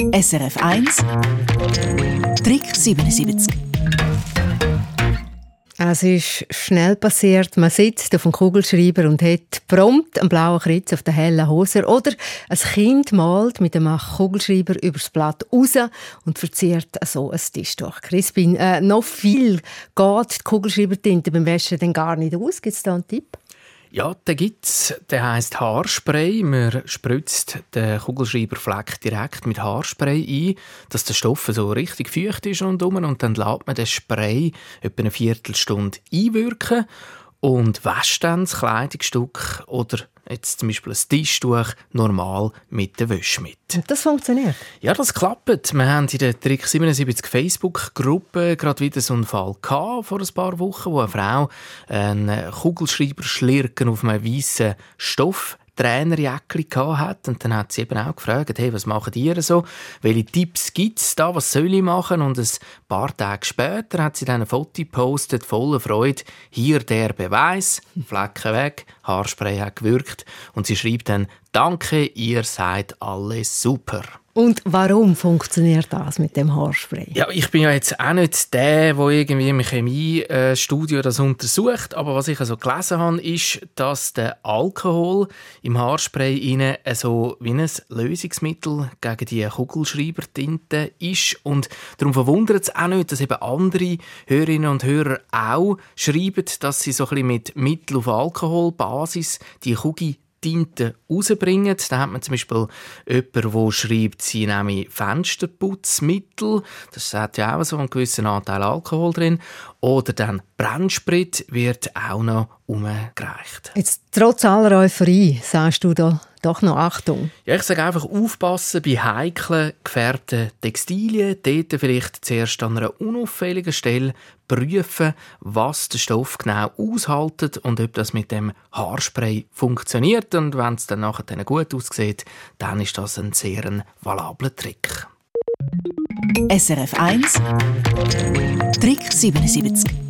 SRF 1 Trick 77 es ist schnell passiert. Man sitzt auf dem Kugelschreiber und hat prompt einen blauen Kreuz auf der hellen Hose. Oder ein Kind malt mit einem Kugelschreiber übers Blatt raus und verzieht so ein Tischtuch. Crispin, äh, noch viel geht die Kugelschreibertinte beim Waschen dann gar nicht aus. Gibt es da einen Tipp? Ja, den gibt's. Der heißt Haarspray. Man spritzt den Kugelschreiberfleck direkt mit Haarspray ein, dass der Stoff so richtig feucht ist rundum und dann lässt man den Spray etwa eine Viertelstunde einwirken und wäscht dann das Kleidungsstück oder jetzt zum Beispiel ein Tischtuch normal mit der Wäsche mit. Das funktioniert? Ja, das klappt. Wir haben in der Trick 77 Facebook-Gruppe gerade wieder so einen Fall gehabt, vor ein paar Wochen, wo eine Frau einen Kugelschreiber schlirken auf einem weißen Stoff Trainerjäckchen hat und dann hat sie eben auch gefragt, hey, was machen ihr so? Welche Tipps gibt es da? Was soll ich machen? Und ein paar Tage später hat sie dann ein Foto gepostet, voller Freude. Hier der Beweis, Flecken weg, Haarspray hat gewirkt und sie schreibt dann, danke, ihr seid alle super. Und warum funktioniert das mit dem Haarspray? Ja, ich bin ja jetzt auch nicht der, der irgendwie im Chemiestudio das untersucht, aber was ich also gelesen habe, ist, dass der Alkohol im Haarspray innen so wie ein Lösungsmittel gegen die Kugelschreibertinte ist und darum verwundert es auch nicht, dass eben andere Hörerinnen und Hörer auch schreiben, dass sie so ein bisschen mit Mittel auf Alkoholbasis die Kugel Tinte rausbringen. Da hat man zum Beispiel jemanden, der schreibt, sie nehme Fensterputzmittel. Das hat ja auch so einen gewissen Anteil Alkohol drin. Oder dann Brennsprit wird auch noch umgereicht. Jetzt trotz aller Euphorie sagst du da doch noch Achtung. Ja, ich sage einfach aufpassen bei heiklen, gefärbten Textilien. Dort vielleicht zuerst an einer unauffälligen Stelle prüfen, was der Stoff genau aushaltet und ob das mit dem Haarspray funktioniert. Und wenn es dann nachher gut aussieht, dann ist das ein sehr valabler Trick. SRF 1 Trick 77